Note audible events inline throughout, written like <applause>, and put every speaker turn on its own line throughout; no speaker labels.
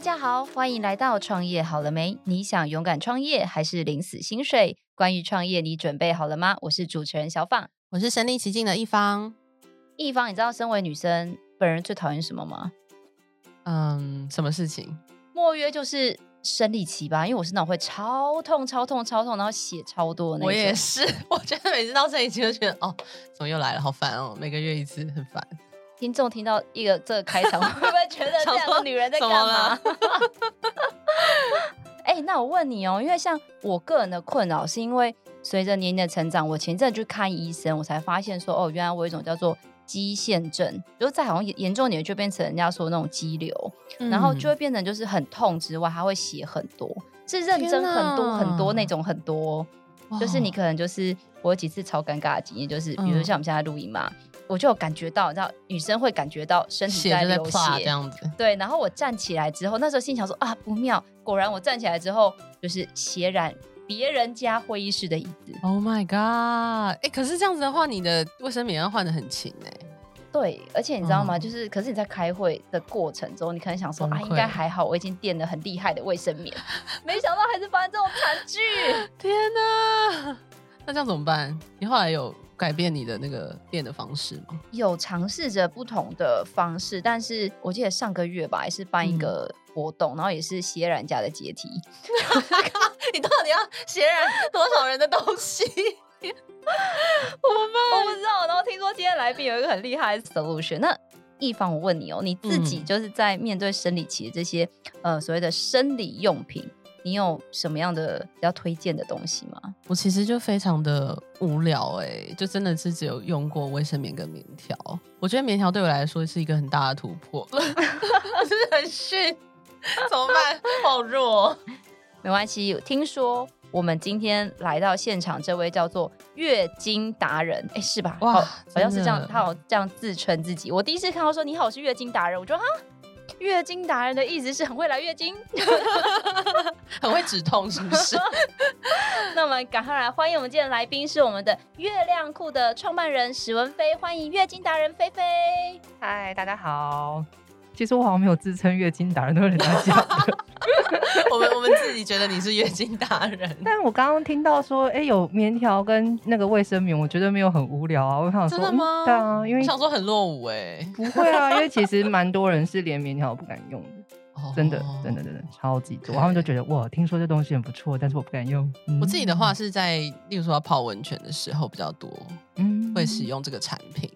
大家好，欢迎来到创业好了没？你想勇敢创业还是领死薪水？关于创业，你准备好了吗？我是主持人小放，
我是身临其境的一方。
一方，你知道身为女生本人最讨厌什么吗？
嗯，什么事情？
莫约就是生理期吧，因为我是那种会超痛、超痛、超痛，然后血超多的那种。
我也是，我觉得每次到生理期就觉得哦，怎么又来了，好烦哦，每个月一次，很烦。
听众听到一个这个开场，<laughs> 会不会觉得这样的女人在干嘛？<laughs> 哎、欸，那我问你哦，因为像我个人的困扰，是因为随着年龄的成长，我前阵去看医生，我才发现说，哦，原来我有一种叫做肌腺症，就是再好像严重点就变成人家说的那种肌瘤，嗯、然后就会变成就是很痛之外，还会血很多，是认真很多很多那种很多，就是你可能就是我有几次超尴尬的经验，就是比如像我们现在录音嘛。嗯我就有感觉到，你知道，女生会感觉到身体在流血，血这样子。对，然后我站起来之后，那时候心想说啊，不妙！果然我站起来之后，就是血染别人家会议室的椅子。
Oh my god！哎、欸，可是这样子的话，你的卫生棉要换的很勤哎。
对，而且你知道吗？嗯、就是，可是你在开会的过程中，你可能想说啊，应该还好，我已经垫了很厉害的卫生棉，没想到还是发生这种惨剧。
天哪！那这样怎么办？你后来有？改变你的那个练的方式吗？有尝试着不同的方式，但是我记得上个月吧，也是办一个活动，嗯、然后也是斜染家的阶梯。<laughs> 你到底要斜染多少人的东西？<laughs> 我
不知道。然后听说今天来宾有一个很厉害的 solution。那一方，我问你哦，你自己就是在面对生理期的这些、嗯、呃所谓的生理用品。你有什么样的比较推荐的东西吗？
我其实就非常的无聊哎、欸，就真的是只有用过卫生棉跟棉条。我觉得棉条对我来说是一个很大的突破，<laughs> 就是很逊，<laughs> 怎么办？<laughs> 好弱，
没关系。听说我们今天来到现场，这位叫做月经达人，哎、欸，是吧？哇，好像是这样，他好这样自称自己。我第一次看到说你好，我是月经达人，我说哈。月经达人的意思是很会来月经，<laughs>
很会止痛，是不是？<laughs>
那我们赶快来欢迎我们今天的来宾，是我们的月亮裤的创办人史文飞，欢迎月经达人菲菲。
嗨，大家好。其实我好像没有自称月经达人，都是人家讲的。<laughs>
我们我们自己觉得你是月经达人，<laughs>
但是我刚刚听到说，哎、欸，有棉条跟那个卫生棉，我觉得没有很无聊啊。我想说，
真的吗？
嗯、对啊，因为
想说很落伍哎、欸，
不会啊，<laughs> 因为其实蛮多人是连棉条都不敢用的，真的，真的，真的超级多。他们就觉得哇，听说这东西很不错，但是我不敢用。
嗯、我自己的话是在，例如说要泡温泉的时候比较多，嗯，会使用这个产品。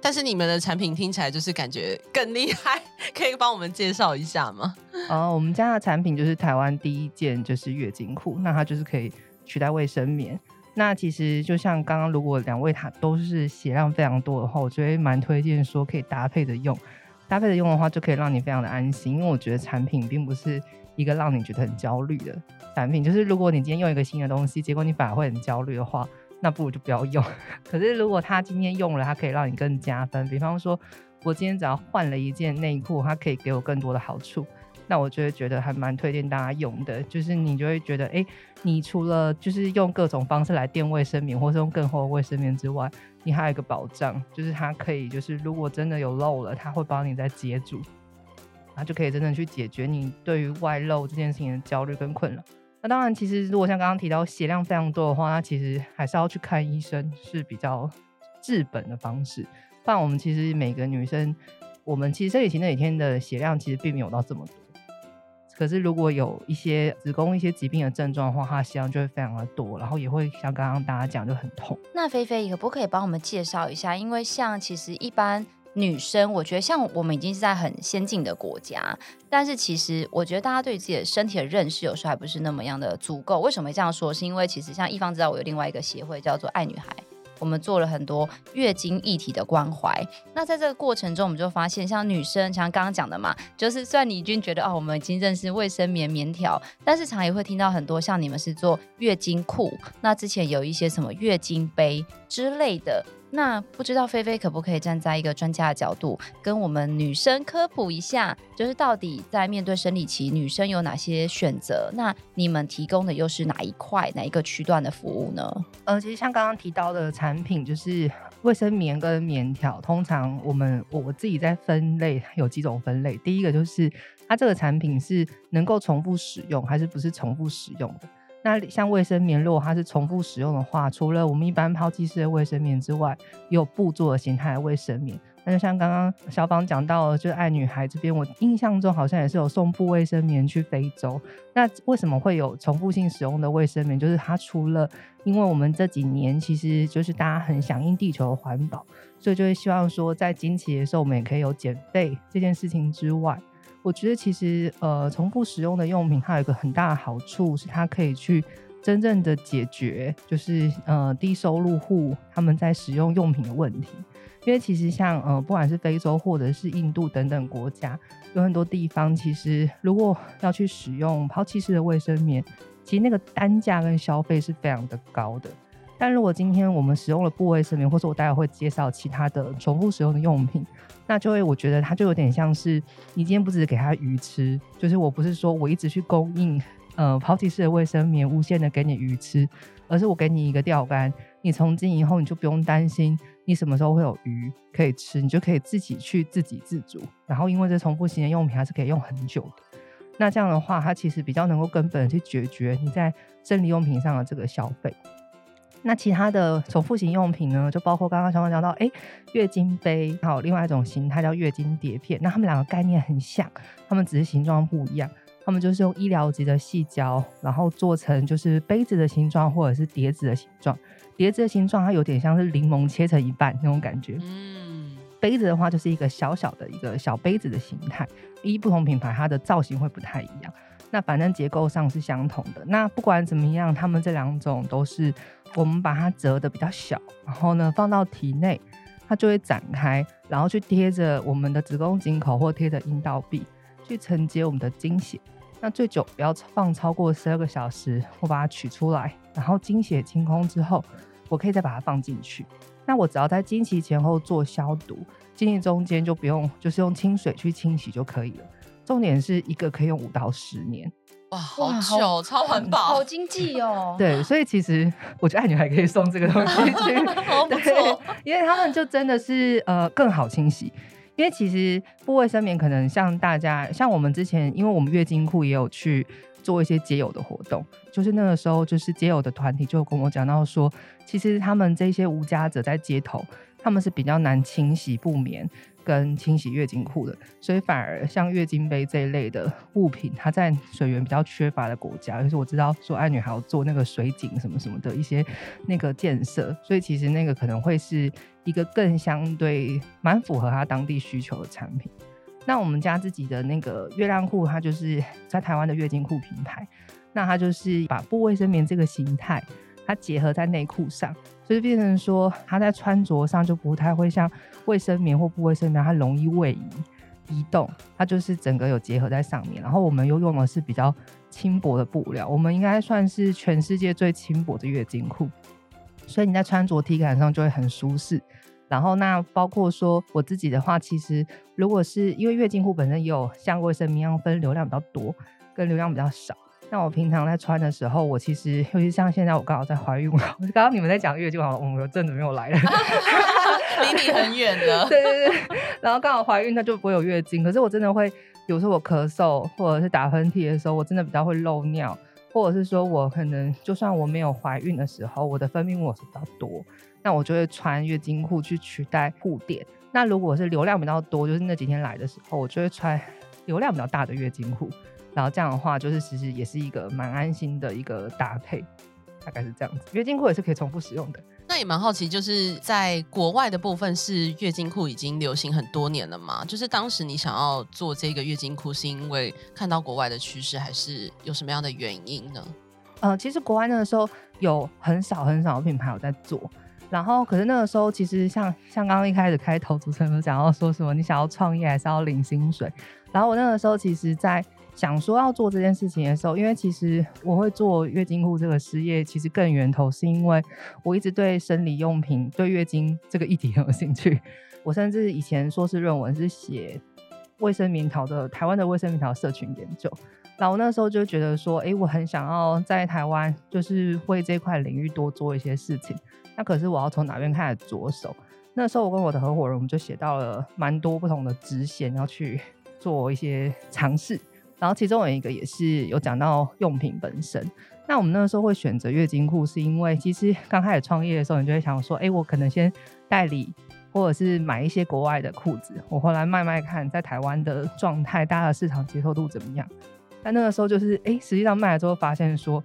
但是你们的产品听起来就是感觉更厉害，可以帮我们介绍一下吗？
哦，<laughs> 我们家的产品就是台湾第一件就是月经裤，那它就是可以取代卫生棉。那其实就像刚刚，如果两位它都是血量非常多的话，我觉得蛮推荐说可以搭配着用。搭配着用的话，就可以让你非常的安心，因为我觉得产品并不是一个让你觉得很焦虑的产品。就是如果你今天用一个新的东西，结果你反而会很焦虑的话。那不如就不要用。<laughs> 可是如果他今天用了，它可以让你更加分。比方说，我今天只要换了一件内裤，它可以给我更多的好处。那我就会觉得还蛮推荐大家用的。就是你就会觉得，哎、你除了就是用各种方式来垫卫生棉，或是用更厚的卫生棉之外，你还有一个保障，就是它可以，就是如果真的有漏了，它会帮你再接住，它就可以真正去解决你对于外漏这件事情的焦虑跟困扰。那当然，其实如果像刚刚提到血量非常多的话，那其实还是要去看医生是比较治本的方式。不然我们其实每个女生，我们其实生理期那几天的血量其实并没有到这么多。可是如果有一些子宫一些疾病的症状的话，它血量就会非常的多，然后也会像刚刚大家讲就很痛。
那菲菲可不可以帮我们介绍一下？因为像其实一般。女生，我觉得像我们已经是在很先进的国家，但是其实我觉得大家对自己的身体的认识有时候还不是那么样的足够。为什么这样说？是因为其实像一方知道，我有另外一个协会叫做爱女孩，我们做了很多月经议题的关怀。那在这个过程中，我们就发现，像女生，像刚刚讲的嘛，就是虽然你已经觉得哦，我们已经认识卫生棉、棉条，但是常也会听到很多像你们是做月经裤，那之前有一些什么月经杯之类的。那不知道菲菲可不可以站在一个专家的角度，跟我们女生科普一下，就是到底在面对生理期，女生有哪些选择？那你们提供的又是哪一块、哪一个区段的服务呢？
呃，其实像刚刚提到的产品，就是卫生棉跟棉条。通常我们我我自己在分类有几种分类，第一个就是它这个产品是能够重复使用，还是不是重复使用的？那像卫生棉，如果它是重复使用的话，除了我们一般抛弃式的卫生棉之外，也有布做的形态的卫生棉。那就像刚刚小芳讲到，就是爱女孩这边，我印象中好像也是有送布卫生棉去非洲。那为什么会有重复性使用的卫生棉？就是它除了因为我们这几年其实就是大家很响应地球的环保，所以就会希望说在经期的时候我们也可以有减肥这件事情之外。我觉得其实呃，重复使用的用品，它有一个很大的好处是，它可以去真正的解决，就是呃低收入户他们在使用用品的问题。因为其实像呃，不管是非洲或者是印度等等国家，有很多地方其实如果要去使用抛弃式的卫生棉，其实那个单价跟消费是非常的高的。但如果今天我们使用了布卫生棉，或者我待会会介绍其他的重复使用的用品，那就会我觉得它就有点像是你今天不只是给它鱼吃，就是我不是说我一直去供应呃抛弃式的卫生棉，无限的给你鱼吃，而是我给你一个钓竿，你从今以后你就不用担心你什么时候会有鱼可以吃，你就可以自己去自给自足。然后因为这重复型的用品它是可以用很久的，那这样的话它其实比较能够根本去解决你在生理用品上的这个消费。那其他的重复型用品呢，就包括刚刚小芳讲到，哎、欸，月经杯，还有另外一种形态叫月经碟片。那它们两个概念很像，它们只是形状不一样。它们就是用医疗级的细胶，然后做成就是杯子的形状或者是碟子的形状。碟子的形状它有点像是柠檬切成一半那种感觉。嗯，杯子的话就是一个小小的一个小杯子的形态。依不同品牌，它的造型会不太一样。那反正结构上是相同的。那不管怎么样，它们这两种都是我们把它折得比较小，然后呢放到体内，它就会展开，然后去贴着我们的子宫颈口或贴着阴道壁，去承接我们的经血。那最久不要放超过十二个小时，我把它取出来，然后经血清空之后，我可以再把它放进去。那我只要在经期前后做消毒，经期中间就不用，就是用清水去清洗就可以了。重点是一个可以用五到十年，
哇，好久，好超环保，
好经济哦。<laughs>
对，所以其实我觉得爱女还可以送这个东西去，<laughs>
好不错，
因为他们就真的是呃更好清洗。因为其实部卫生棉可能像大家，像我们之前，因为我们月经裤也有去做一些节友的活动，就是那个时候，就是节友的团体就跟我讲到说，其实他们这些无家者在街头，他们是比较难清洗布棉。跟清洗月经裤的，所以反而像月经杯这一类的物品，它在水源比较缺乏的国家，就是我知道说爱女还有做那个水井什么什么的一些那个建设，所以其实那个可能会是一个更相对蛮符合它当地需求的产品。那我们家自己的那个月亮裤，它就是在台湾的月经裤品牌，那它就是把布卫生棉这个形态。它结合在内裤上，就是变成说它在穿着上就不太会像卫生棉或不卫生棉，它容易位移移动。它就是整个有结合在上面，然后我们又用的是比较轻薄的布料，我们应该算是全世界最轻薄的月经裤，所以你在穿着体感上就会很舒适。然后那包括说我自己的话，其实如果是因为月经裤本身也有像卫生棉一样分流量比较多跟流量比较少。那我平常在穿的时候，我其实尤其像现在我刚好在怀孕嘛，刚刚你们在讲月经，好像我们有阵子没有来了，<laughs>
离你很远的。
对对对，然后刚好怀孕，它就不会有月经。可是我真的会，有时候我咳嗽或者是打喷嚏的时候，我真的比较会漏尿，或者是说我可能就算我没有怀孕的时候，我的分泌物是比较多，那我就会穿月经裤去取代护垫。那如果是流量比较多，就是那几天来的时候，我就会穿流量比较大的月经裤。然后这样的话，就是其实也是一个蛮安心的一个搭配，大概是这样子。月经裤也是可以重复使用的。
那也蛮好奇，就是在国外的部分是月经裤已经流行很多年了吗？就是当时你想要做这个月经裤，是因为看到国外的趋势，还是有什么样的原因呢？
呃，其实国外那个时候有很少很少的品牌有在做，然后可是那个时候其实像像刚刚一开始开头主持人有讲到说什么，你想要创业还是要领薪水？然后我那个时候其实，在想说要做这件事情的时候，因为其实我会做月经裤这个事业，其实更源头是因为我一直对生理用品、对月经这个议题很有兴趣。我甚至以前硕士论文是写卫生棉条的台湾的卫生棉条社群研究，然后那时候就觉得说，哎，我很想要在台湾就是为这块领域多做一些事情。那可是我要从哪边开始着手？那时候我跟我的合伙人，我们就写到了蛮多不同的支线要去。做一些尝试。然后其中有一个也是有讲到用品本身。那我们那个时候会选择月经裤，是因为其实刚开始创业的时候，你就会想说，哎，我可能先代理，或者是买一些国外的裤子，我回来卖卖看，在台湾的状态，大家的市场接受度怎么样？但那个时候就是，哎，实际上卖了之后发现说，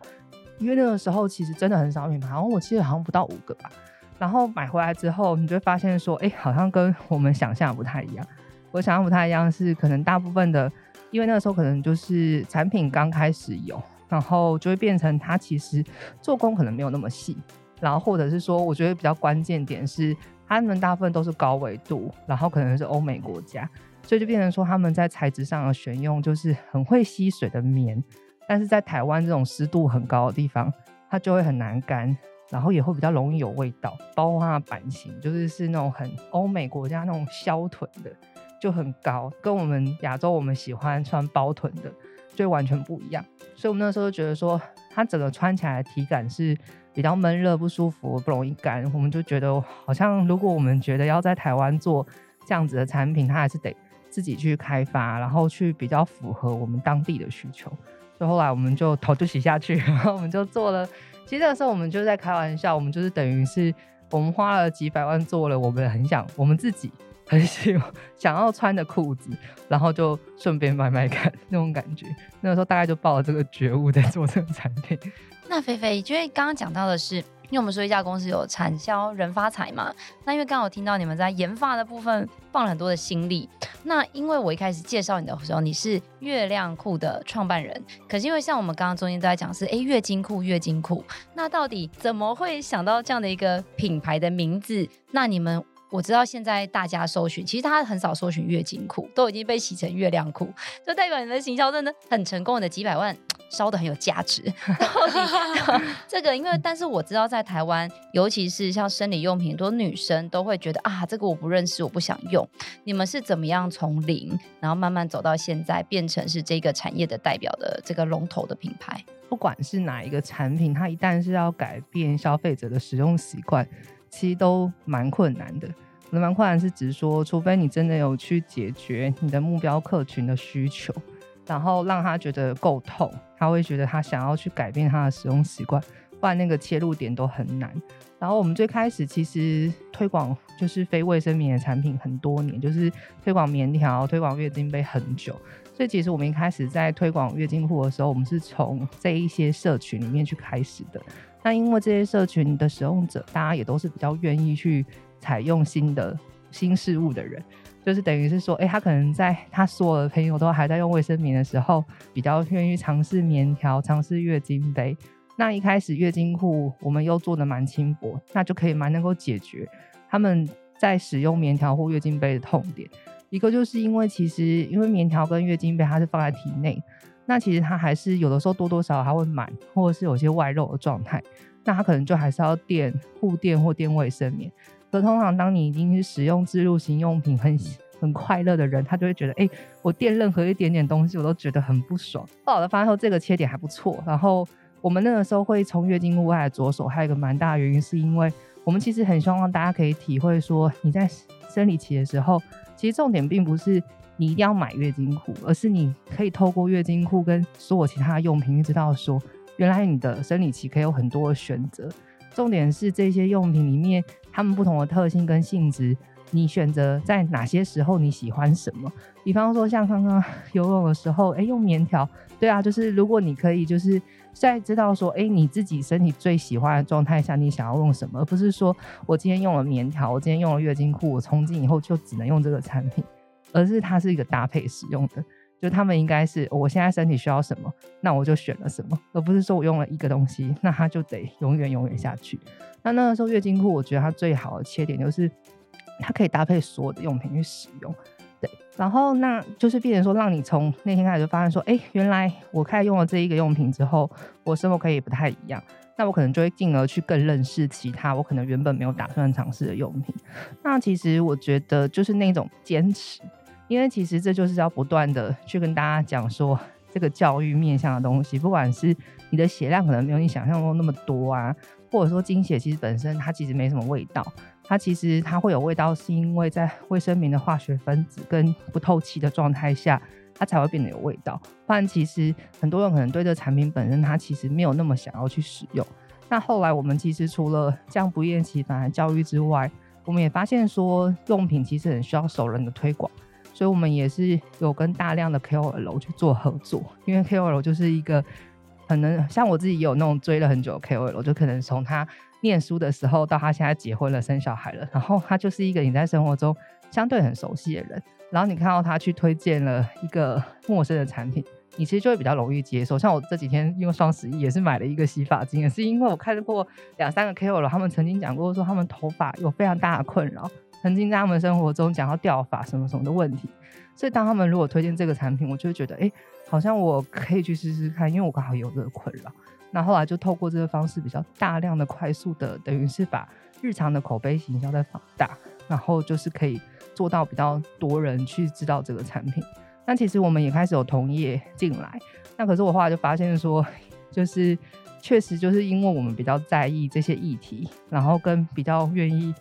因为那个时候其实真的很少品牌，然后我记得好像不到五个吧。然后买回来之后，你就会发现说，哎，好像跟我们想象不太一样。我想象不太一样是，可能大部分的，因为那个时候可能就是产品刚开始有。然后就会变成它其实做工可能没有那么细，然后或者是说，我觉得比较关键点是，他们大部分都是高纬度，然后可能是欧美国家，所以就变成说他们在材质上的选用就是很会吸水的棉，但是在台湾这种湿度很高的地方，它就会很难干，然后也会比较容易有味道，包括它的版型就是是那种很欧美国家那种削臀的，就很高，跟我们亚洲我们喜欢穿包臀的。就完全不一样，所以我们那时候觉得说，它整个穿起来的体感是比较闷热、不舒服、不容易干。我们就觉得好像，如果我们觉得要在台湾做这样子的产品，它还是得自己去开发，然后去比较符合我们当地的需求。所以后来我们就头就洗下去，然后我们就做了。其实那时候我们就在开玩笑，我们就是等于是我们花了几百万做了，我们很想我们自己。很喜欢想要穿的裤子，然后就顺便买买看那种感觉。那个时候大概就抱了这个觉悟在做这个产品。<laughs>
那菲菲，因为刚刚讲到的是，因为我们说一家公司有产销人发财嘛，那因为刚刚我听到你们在研发的部分放了很多的心力。那因为我一开始介绍你的时候，你是月亮裤的创办人，可是因为像我们刚刚中间都在讲是，哎，月经裤，月经裤，那到底怎么会想到这样的一个品牌的名字？那你们？我知道现在大家搜寻，其实他很少搜寻月经裤，都已经被洗成月亮裤，就代表你的行销真的很成功，你的几百万烧的很有价值。<laughs> <laughs> 这个，因为但是我知道在台湾，尤其是像生理用品，很多女生都会觉得啊，这个我不认识，我不想用。你们是怎么样从零，然后慢慢走到现在，变成是这个产业的代表的这个龙头的品牌？
不管是哪一个产品，它一旦是要改变消费者的使用习惯。其实都蛮困难的，蛮困难是指说，除非你真的有去解决你的目标客群的需求，然后让他觉得够痛，他会觉得他想要去改变他的使用习惯，不然那个切入点都很难。然后我们最开始其实推广就是非卫生棉的产品很多年，就是推广棉条、推广月经杯很久，所以其实我们一开始在推广月经裤的时候，我们是从这一些社群里面去开始的。那因为这些社群的使用者，大家也都是比较愿意去采用新的新事物的人，就是等于是说，哎，他可能在他所有的朋友都还在用卫生棉的时候，比较愿意尝试棉条，尝试月经杯。那一开始月经裤我们又做的蛮轻薄，那就可以蛮能够解决他们在使用棉条或月经杯的痛点。一个就是因为其实因为棉条跟月经杯它是放在体内。那其实它还是有的时候多多少少还会满，或者是有些外露的状态，那它可能就还是要垫护垫或垫卫生棉。可通常当你已经是使用自入型用品很很快乐的人，他就会觉得，哎、欸，我垫任何一点点东西我都觉得很不爽。后来的发现说这个切点还不错，然后我们那个时候会从月经裤开始着手，还有一个蛮大的原因是因为我们其实很希望大家可以体会说，你在生理期的时候，其实重点并不是。你一定要买月经裤，而是你可以透过月经裤跟所有其他的用品，知道说，原来你的生理期可以有很多的选择。重点是这些用品里面，它们不同的特性跟性质，你选择在哪些时候你喜欢什么？比方说像刚刚游泳的时候，哎、用棉条，对啊，就是如果你可以就是在知道说，哎、你自己身体最喜欢的状态下，你想要用什么，而不是说我今天用了棉条，我今天用了月经裤，我从今以后就只能用这个产品。而是它是一个搭配使用的，就他们应该是我现在身体需要什么，那我就选了什么，而不是说我用了一个东西，那它就得永远永远下去。那那个时候月经裤，我觉得它最好的切点就是它可以搭配所有的用品去使用，对。然后那就是变成说，让你从那天开始就发现说，哎，原来我开始用了这一个用品之后，我生活可以不太一样。那我可能就会进而去更认识其他我可能原本没有打算尝试的用品。那其实我觉得就是那种坚持。因为其实这就是要不断的去跟大家讲说，这个教育面向的东西，不管是你的血量可能没有你想象中那么多啊，或者说精血其实本身它其实没什么味道，它其实它会有味道，是因为在卫生棉的化学分子跟不透气的状态下，它才会变得有味道。不然其实很多人可能对这产品本身，它其实没有那么想要去使用。那后来我们其实除了这样不厌其烦的教育之外，我们也发现说用品其实很需要熟人的推广，所以我们也是有跟大量的 KOL 去做合作，因为 KOL 就是一个可能像我自己有那种追了很久的 KOL，就可能从他念书的时候到他现在结婚了生小孩了，然后他就是一个你在生活中相对很熟悉的人，然后你看到他去推荐了一个陌生的产品。你其实就会比较容易接受，像我这几天因为双十一也是买了一个洗发精，也是因为我看过两三个 KOL，他们曾经讲过说他们头发有非常大的困扰，曾经在他们生活中讲到掉发什么什么的问题，所以当他们如果推荐这个产品，我就会觉得哎，好像我可以去试试看，因为我刚好有这个困扰。那后来就透过这个方式，比较大量的、快速的，等于是把日常的口碑形象再放大，然后就是可以做到比较多人去知道这个产品。那其实我们也开始有同业进来，那可是我后来就发现说，就是确实就是因为我们比较在意这些议题，然后跟比较愿意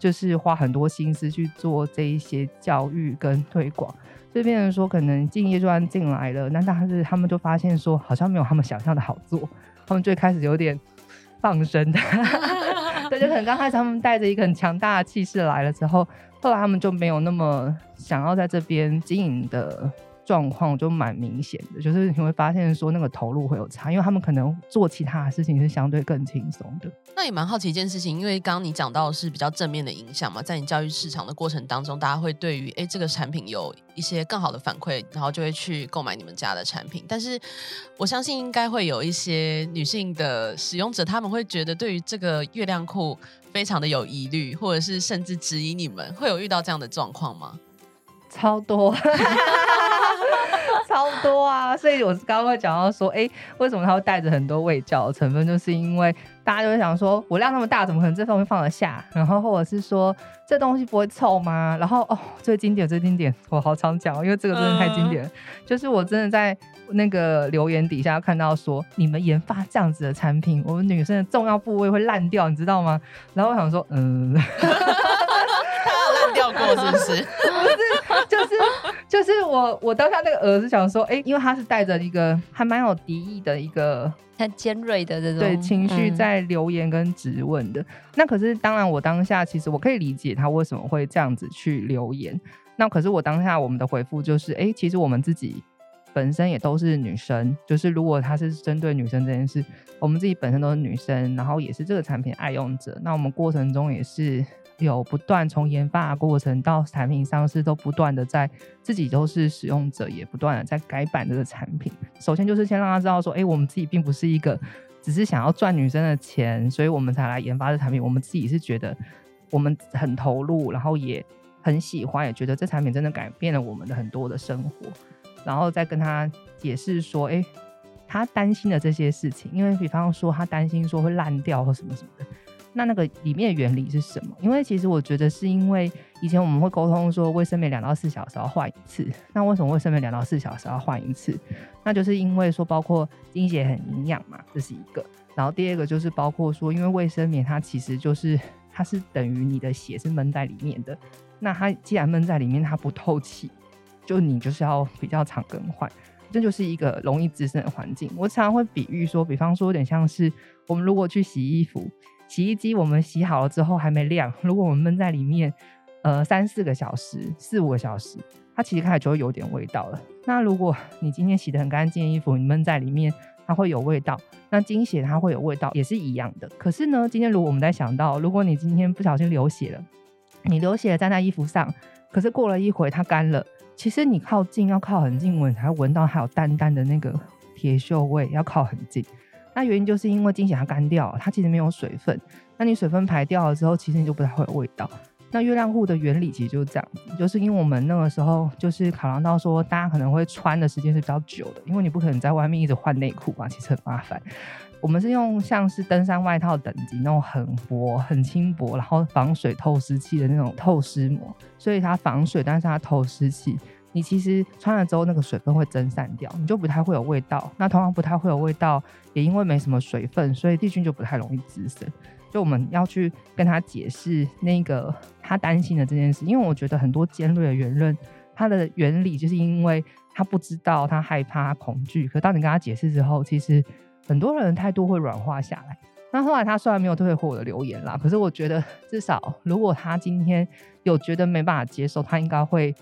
就是花很多心思去做这一些教育跟推广，所以变成说可能敬业专进来了，那但是他们就发现说好像没有他们想象的好做，他们最开始有点放生的，<laughs> <laughs> 对，就可能刚开始他们带着一个很强大的气势来了之后。后来他们就没有那么想要在这边经营的状况，就蛮明显的，就是你会发现说那个投入会有差，因为他们可能做其他的事情是相对更轻松的。
那也蛮好奇一件事情，因为刚刚你讲到是比较正面的影响嘛，在你教育市场的过程当中，大家会对于哎这个产品有一些更好的反馈，然后就会去购买你们家的产品。但是我相信应该会有一些女性的使用者，他们会觉得对于这个月亮裤。非常的有疑虑，或者是甚至质疑你们，会有遇到这样的状况吗？
超多，<laughs> 超多啊！所以我刚刚会讲到说，哎、欸，为什么它会带着很多味教的成分？就是因为大家就会想说，我量那么大，怎么可能这东西放得下？然后或者是说，这东西不会臭吗？<laughs> 然后哦，最经典，最经典，我好常讲，因为这个真的太经典了。嗯、就是我真的在那个留言底下看到说，你们研发这样子的产品，我们女生的重要部位会烂掉，你知道吗？然后我想说，嗯，<laughs> 它
有烂掉过是不是不是？
就是就是我我当下那个儿子想说，哎、欸，因为他是带着一个还蛮有敌意的一个
很尖锐的这种
对情绪在留言跟质问的。嗯、那可是当然，我当下其实我可以理解他为什么会这样子去留言。那可是我当下我们的回复就是，哎、欸，其实我们自己本身也都是女生，就是如果他是针对女生这件事，我们自己本身都是女生，然后也是这个产品爱用者，那我们过程中也是。有不断从研发过程到产品上市，都不断的在自己都是使用者，也不断的在改版这个产品。首先就是先让他知道说，哎、我们自己并不是一个只是想要赚女生的钱，所以我们才来研发这产品。我们自己是觉得我们很投入，然后也很喜欢，也觉得这产品真的改变了我们的很多的生活。然后再跟他解释说，哎、他担心的这些事情，因为比方说他担心说会烂掉或什么什么的。那那个里面的原理是什么？因为其实我觉得是因为以前我们会沟通说卫生棉两到四小时要换一次。<laughs> 那为什么卫生棉两到四小时要换一次？那就是因为说包括经血很营养嘛，这是一个。然后第二个就是包括说，因为卫生棉它其实就是它是等于你的血是闷在里面的。那它既然闷在里面，它不透气，就你就是要比较常更换。这就是一个容易滋生的环境。我常常会比喻说，比方说有点像是我们如果去洗衣服。洗衣机我们洗好了之后还没晾，如果我们闷在里面，呃，三四个小时、四五个小时，它其实开始就会有点味道了。那如果你今天洗得很干净的衣服，你闷在里面，它会有味道。那经血它会有味道，也是一样的。可是呢，今天如果我们在想到，如果你今天不小心流血了，你流血了在衣服上，可是过了一会它干了，其实你靠近要靠很近闻才会闻到还有淡淡的那个铁锈味，要靠很近。那原因就是因为经血它干掉了，它其实没有水分。那你水分排掉了之后，其实你就不太会有味道。那月亮裤的原理其实就是这样，就是因为我们那个时候就是考量到说，大家可能会穿的时间是比较久的，因为你不可能在外面一直换内裤嘛，其实很麻烦。我们是用像是登山外套等级那种很薄、很轻薄，然后防水透湿器的那种透湿膜，所以它防水，但是它透湿器。你其实穿了之后那个水分会蒸散掉，你就不太会有味道。那同样不太会有味道，也因为没什么水分，所以细菌就不太容易滋生。就我们要去跟他解释那个他担心的这件事，因为我觉得很多尖锐的圆润，它的原理就是因为他不知道，他害怕，恐惧。可当你跟他解释之后，其实很多人态度会软化下来。那后来他虽然没有退回我的留言啦，可是我觉得至少如果他今天有觉得没办法接受，他应该会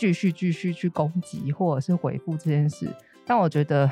继续继续去攻击或者是回复这件事。但我觉得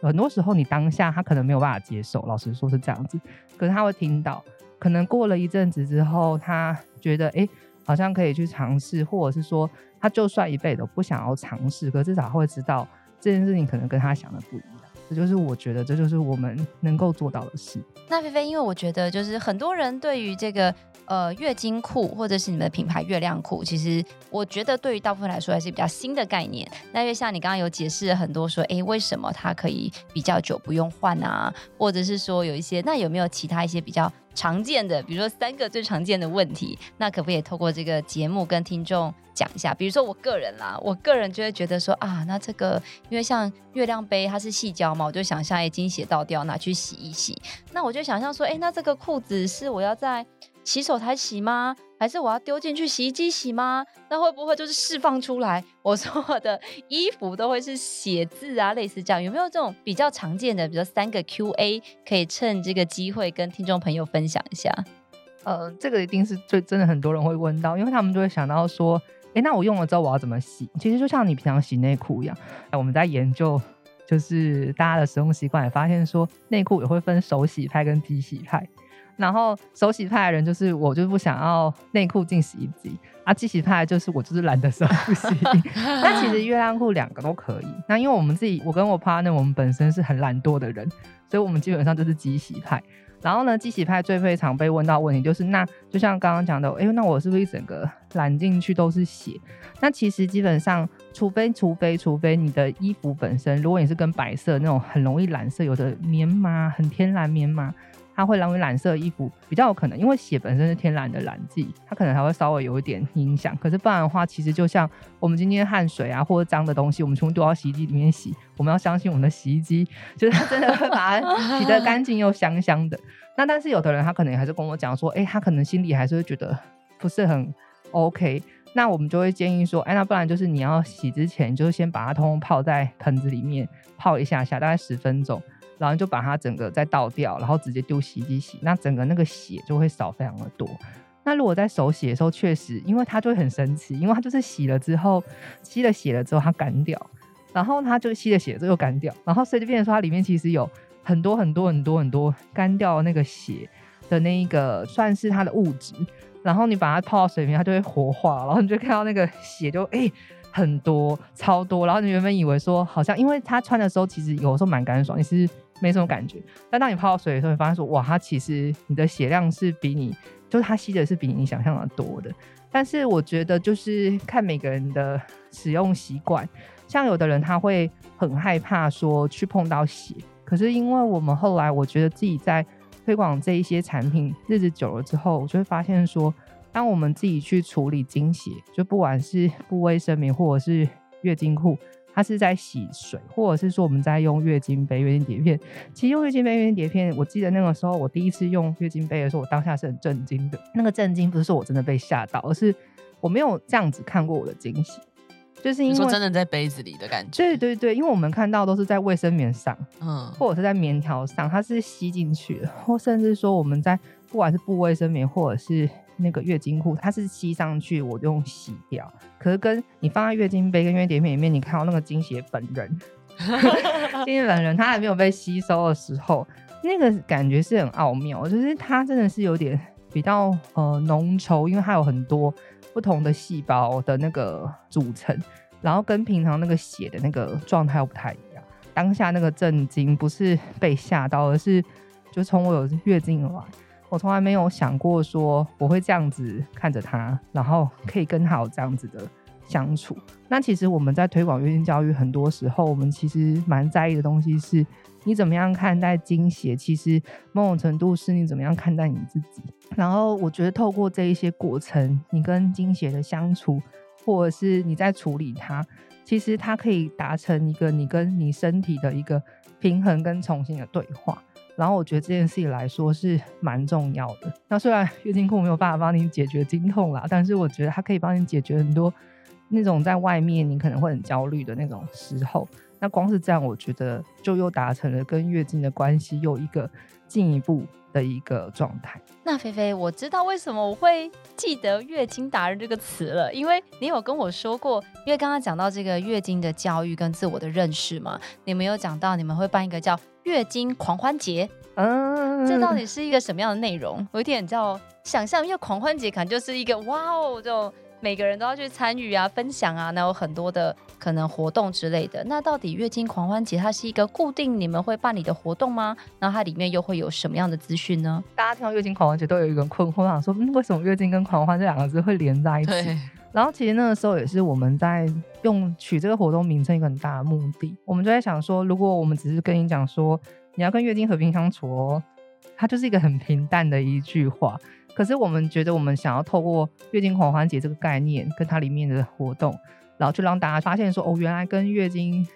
很多时候你当下他可能没有办法接受，老实说是这样子。可是他会听到，可能过了一阵子之后，他觉得哎、好像可以去尝试，或者是说他就算一辈子不想要尝试，可至少会知道这件事情可能跟他想的不一样。这就是我觉得，这就是我们能够做到的事。
那菲菲，因为我觉得，就是很多人对于这个呃月经裤，或者是你们的品牌月亮裤，其实我觉得对于大部分来说还是比较新的概念。那因为像你刚刚有解释了很多，说哎，为什么它可以比较久不用换啊？或者是说有一些，那有没有其他一些比较常见的，比如说三个最常见的问题，那可不可以透过这个节目跟听众讲一下？比如说我个人啦，我个人就会觉得说啊，那这个因为像月亮杯它是细胶嘛，我就想象已，经血倒掉拿去洗一洗，那我就想象说，哎，那这个裤子是我要在洗手台洗吗？还是我要丢进去洗衣机洗吗？那会不会就是释放出来，<laughs> 我所有的衣服都会是血渍啊？类似这样，有没有这种比较常见的，比如三个 Q&A，可以趁这个机会跟听众朋友分享一下？
呃，这个一定是最真的很多人会问到，因为他们就会想到说，哎，那我用了之后我要怎么洗？其实就像你平常洗内裤一样，<laughs> 哎，我们在研究就是大家的使用习惯，也发现说内裤也会分手洗派跟机洗派。然后手洗派的人就是我，就是不想要内裤进洗衣机啊。机洗派就是我，就是懒得手 <laughs> 洗。那其实月亮裤两个都可以。那因为我们自己，我跟我 partner，我们本身是很懒惰的人，所以我们基本上就是机洗派。然后呢，机洗派最非常被问到问题就是，那就像刚刚讲的，哎，那我是不是一整个揽进去都是血？那其实基本上，除非除非除非你的衣服本身，如果你是跟白色那种很容易染色，有的棉麻很天然棉麻。它会让你染色衣服比较有可能，因为血本身是天然的染剂，它可能还会稍微有一点影响。可是不然的话，其实就像我们今天汗水啊，或者脏的东西，我们全部丢到洗衣机里面洗，我们要相信我们的洗衣机，就是它真的会把它洗得干净又香香的。那但是有的人他可能还是跟我讲说，哎、他可能心里还是会觉得不是很 OK。那我们就会建议说，哎、那不然就是你要洗之前，就是先把它通通泡在盆子里面泡一下下，大概十分钟。然后就把它整个再倒掉，然后直接丢洗衣机洗，那整个那个血就会少非常的多。那如果在手洗的时候，确实，因为它就会很神奇，因为它就是洗了之后，吸了血了之后它干掉，然后它就吸了血之后又干掉，然后所以就变成说它里面其实有很多很多很多很多干掉那个血的那一个算是它的物质，然后你把它泡到水里面，它就会活化，然后你就看到那个血就哎。欸很多超多，然后你原本以为说好像，因为他穿的时候其实有时候蛮干爽，你是没什么感觉。但当你泡到水的时候，你发现说哇，它其实你的血量是比你，就是它吸的是比你想象的多的。但是我觉得就是看每个人的使用习惯，像有的人他会很害怕说去碰到血，可是因为我们后来我觉得自己在推广这一些产品日子久了之后，我就会发现说。当我们自己去处理经血，就不管是布卫生棉或者是月经裤，它是在洗水，或者是说我们在用月经杯、月经碟片。其实用月经杯、月经碟片，我记得那个时候我第一次用月经杯的时候，我当下是很震惊的。那个震惊不是说我真的被吓到，而是我没有这样子看过我的惊喜，就是因为
说真的在杯子里的感觉。
对对对，因为我们看到都是在卫生棉上，嗯，或者是在棉条上，它是吸进去的，或甚至说我们在不管是布卫生棉或者是。那个月经裤，它是吸上去，我用洗掉。可是跟你放在月经杯跟月经碟片里面，你看到那个经血本人，<laughs> 经血本人，它还没有被吸收的时候，那个感觉是很奥妙，就是它真的是有点比较呃浓稠，因为它有很多不同的细胞的那个组成，然后跟平常那个血的那个状态又不太一样。当下那个震惊不是被吓到，而是就从我有月经来。我从来没有想过说我会这样子看着他，然后可以跟他有这样子的相处。那其实我们在推广月经教育，很多时候我们其实蛮在意的东西是，你怎么样看待经血？其实某种程度是你怎么样看待你自己。然后我觉得透过这一些过程，你跟经血的相处，或者是你在处理它，其实它可以达成一个你跟你身体的一个平衡跟重新的对话。然后我觉得这件事情来说是蛮重要的。那虽然月经裤没有办法帮你解决经痛啦，但是我觉得它可以帮你解决很多那种在外面你可能会很焦虑的那种时候。那光是这样，我觉得就又达成了跟月经的关系又一个进一步的一个状态。
那菲菲，我知道为什么我会记得“月经达人”这个词了，因为你有跟我说过，因为刚刚讲到这个月经的教育跟自我的认识嘛，你们有讲到你们会办一个叫“月经狂欢节”，嗯，这到底是一个什么样的内容？我有点叫想象，因为狂欢节可能就是一个哇哦这种。每个人都要去参与啊，分享啊，那有很多的可能活动之类的。那到底月经狂欢节它是一个固定你们会办理的活动吗？然后它里面又会有什么样的资讯呢？
大家听到月经狂欢节都有一个困惑，想说，嗯，为什么月经跟狂欢这两个字会连在一起？然后其实那个时候也是我们在用取这个活动名称一个很大的目的。我们就在想说，如果我们只是跟你讲说你要跟月经和平相处哦，它就是一个很平淡的一句话。可是我们觉得，我们想要透过月经狂欢节这个概念，跟它里面的活动，然后就让大家发现说，哦，原来跟月经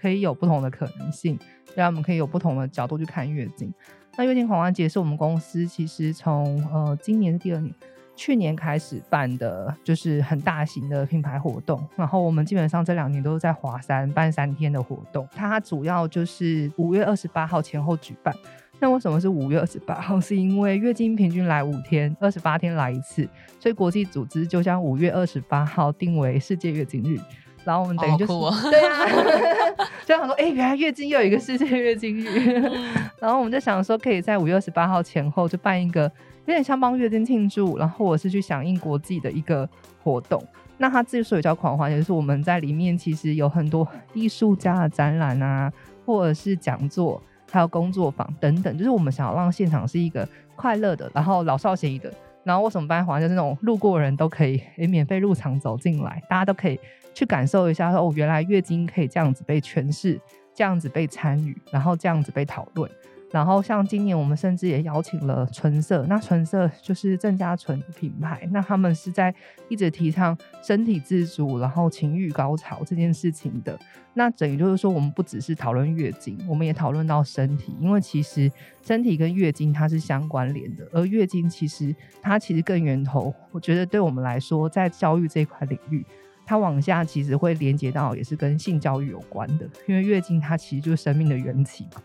可以有不同的可能性，让我们可以有不同的角度去看月经。那月经狂欢节是我们公司其实从呃今年是第二年，去年开始办的，就是很大型的品牌活动。然后我们基本上这两年都是在华山办三天的活动，它主要就是五月二十八号前后举办。那为什么是五月二十八号？是因为月经平均来五天，二十八天来一次，所以国际组织就将五月二十八号定为世界月经日。然后我们等于就是、哦哦、<laughs> 对啊，<laughs> 就想说，哎、欸，原来月经又有一个世界月经日。<laughs> 然后我们就想说，可以在五月二十八号前后就办一个有点像帮月经庆祝，然后我是去响应国际的一个活动。那它之所以叫狂欢，也就是我们在里面其实有很多艺术家的展览啊，或者是讲座。还有工作坊等等，就是我们想要让现场是一个快乐的，然后老少咸宜的。然后为什么办？好像就是那种路过人都可以诶免费入场走进来，大家都可以去感受一下，哦，原来月经可以这样子被诠释，这样子被参与，然后这样子被讨论。然后像今年我们甚至也邀请了纯色，那纯色就是郑家纯品牌，那他们是在一直提倡身体自主，然后情欲高潮这件事情的。那等于就是说，我们不只是讨论月经，我们也讨论到身体，因为其实身体跟月经它是相关联的，而月经其实它其实更源头，我觉得对我们来说，在教育这一块领域，它往下其实会连接到也是跟性教育有关的，因为月经它其实就是生命的缘起嘛。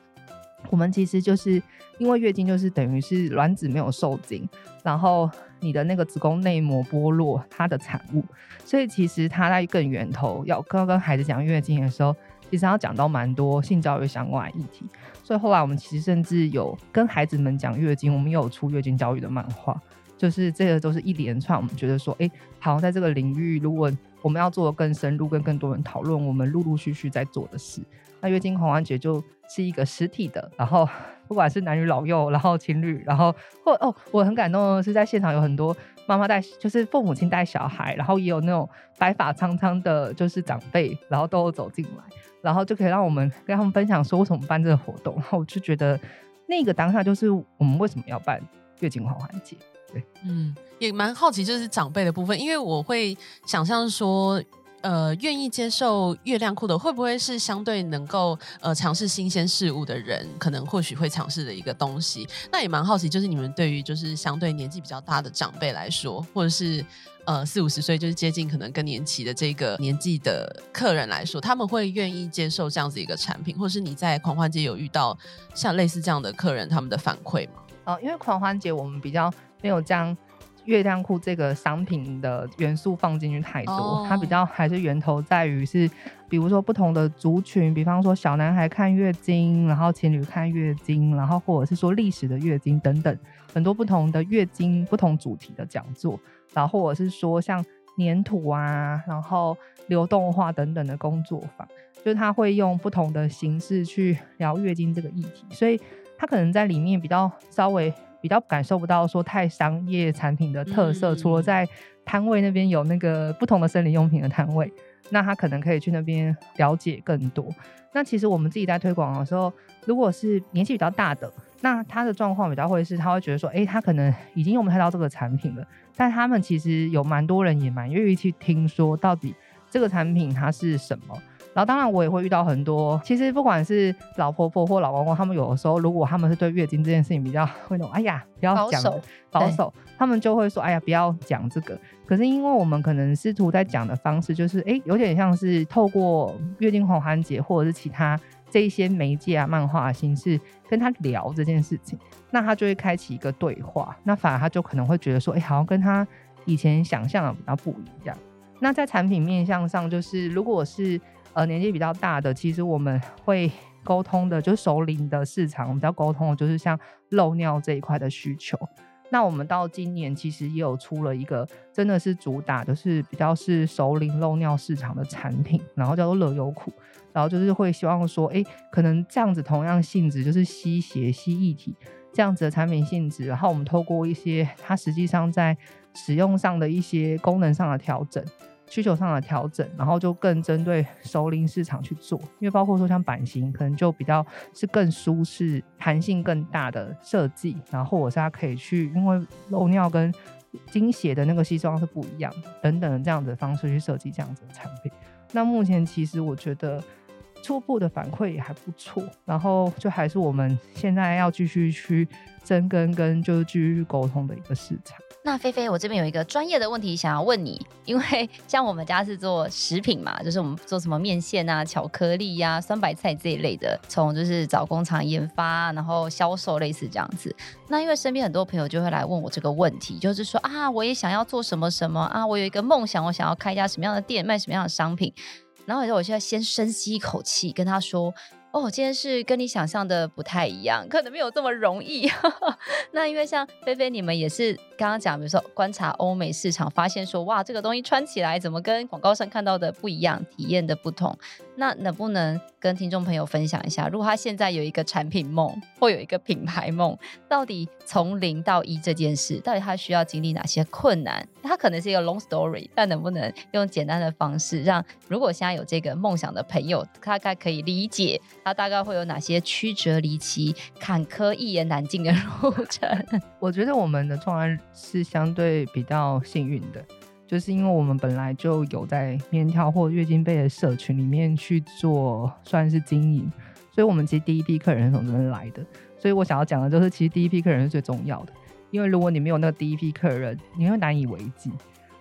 我们其实就是因为月经就是等于是卵子没有受精，然后你的那个子宫内膜剥落它的产物，所以其实它在更源头要刚跟孩子讲月经的时候，其实要讲到蛮多性教育相关的议题。所以后来我们其实甚至有跟孩子们讲月经，我们有出月经教育的漫画，就是这个都是一连串。我们觉得说，哎，好像在这个领域，如果我们要做的更深入，跟更多人讨论，我们陆陆续续在做的事。那月经狂欢节就是一个实体的，然后不管是男女老幼，然后情侣，然后或哦，我很感动的是在现场有很多妈妈带，就是父母亲带小孩，然后也有那种白发苍苍的，就是长辈，然后都走进来，然后就可以让我们跟他们分享说为什么办这个活动，然后我就觉得那个当下就是我们为什么要办月经狂欢节，对，
嗯，也蛮好奇就是长辈的部分，因为我会想象说。呃，愿意接受月亮裤的，会不会是相对能够呃尝试新鲜事物的人，可能或许会尝试的一个东西？那也蛮好奇，就是你们对于就是相对年纪比较大的长辈来说，或者是呃四五十岁就是接近可能更年期的这个年纪的客人来说，他们会愿意接受这样子一个产品，或者是你在狂欢节有遇到像类似这样的客人，他们的反馈吗？
哦、呃，因为狂欢节我们比较没有将。月亮裤这个商品的元素放进去太多，oh. 它比较还是源头在于是，比如说不同的族群，比方说小男孩看月经，然后情侣看月经，然后或者是说历史的月经等等，很多不同的月经不同主题的讲座，然后或者是说像粘土啊，然后流动化等等的工作坊，就是他会用不同的形式去聊月经这个议题，所以他可能在里面比较稍微。比较感受不到说太商业产品的特色，嗯、除了在摊位那边有那个不同的生理用品的摊位，那他可能可以去那边了解更多。那其实我们自己在推广的时候，如果是年纪比较大的，那他的状况比较会是，他会觉得说，哎、欸，他可能已经用不太到这个产品了。但他们其实有蛮多人也蛮愿意去听说，到底这个产品它是什么。然后当然我也会遇到很多，其实不管是老婆婆或老公公，他们有的时候如果他们是对月经这件事情比较会那种，哎呀，不要讲保守，他们就会说，哎呀，不要讲这个。可是因为我们可能试图在讲的方式，就是哎，有点像是透过月经狂欢节或者是其他这一些媒介啊、漫画的形式跟他聊这件事情，那他就会开启一个对话。那反而他就可能会觉得说，哎，好像跟他以前想象的比较不一样。那在产品面向上，就是如果是呃，年纪比较大的，其实我们会沟通的，就是熟龄的市场，我们比较沟通的就是像漏尿这一块的需求。那我们到今年其实也有出了一个，真的是主打，就是比较是熟龄漏尿市场的产品，然后叫做乐优库，然后就是会希望说，哎，可能这样子同样性质，就是吸血吸液体这样子的产品性质，然后我们透过一些它实际上在使用上的一些功能上的调整。需求上的调整，然后就更针对熟龄市场去做，因为包括说像版型，可能就比较是更舒适、弹性更大的设计，然后或者是它可以去，因为漏尿跟经血的那个吸收是不一样的，等等这样子的方式去设计这样子的产品。那目前其实我觉得初步的反馈也还不错，然后就还是我们现在要继续去深耕跟就是继续去沟通的一个市场。
那菲菲，我这边有一个专业的问题想要问你，因为 <laughs> 像我们家是做食品嘛，就是我们做什么面线啊、巧克力呀、酸白菜这一类的，从就是找工厂研发，然后销售类似这样子。那因为身边很多朋友就会来问我这个问题，就是说啊，我也想要做什么什么啊，我有一个梦想，我想要开一家什么样的店，卖什么样的商品。然后有时候我现在先深吸一口气，跟他说。哦，今天是跟你想象的不太一样，可能没有这么容易。<laughs> 那因为像菲菲，你们也是刚刚讲，比如说观察欧美市场，发现说哇，这个东西穿起来怎么跟广告上看到的不一样，体验的不同。那能不能跟听众朋友分享一下，如果他现在有一个产品梦或有一个品牌梦，到底从零到一这件事，到底他需要经历哪些困难？他可能是一个 long story，但能不能用简单的方式，让如果现在有这个梦想的朋友，大概可以理解？它大概会有哪些曲折离奇、坎坷、一言难尽的路程？<laughs>
我觉得我们的创案是相对比较幸运的，就是因为我们本来就有在面条或月经杯的社群里面去做，算是经营，所以我们其实第一批客人是从这边来的。所以我想要讲的就是，其实第一批客人是最重要的，因为如果你没有那个第一批客人，你会难以为继。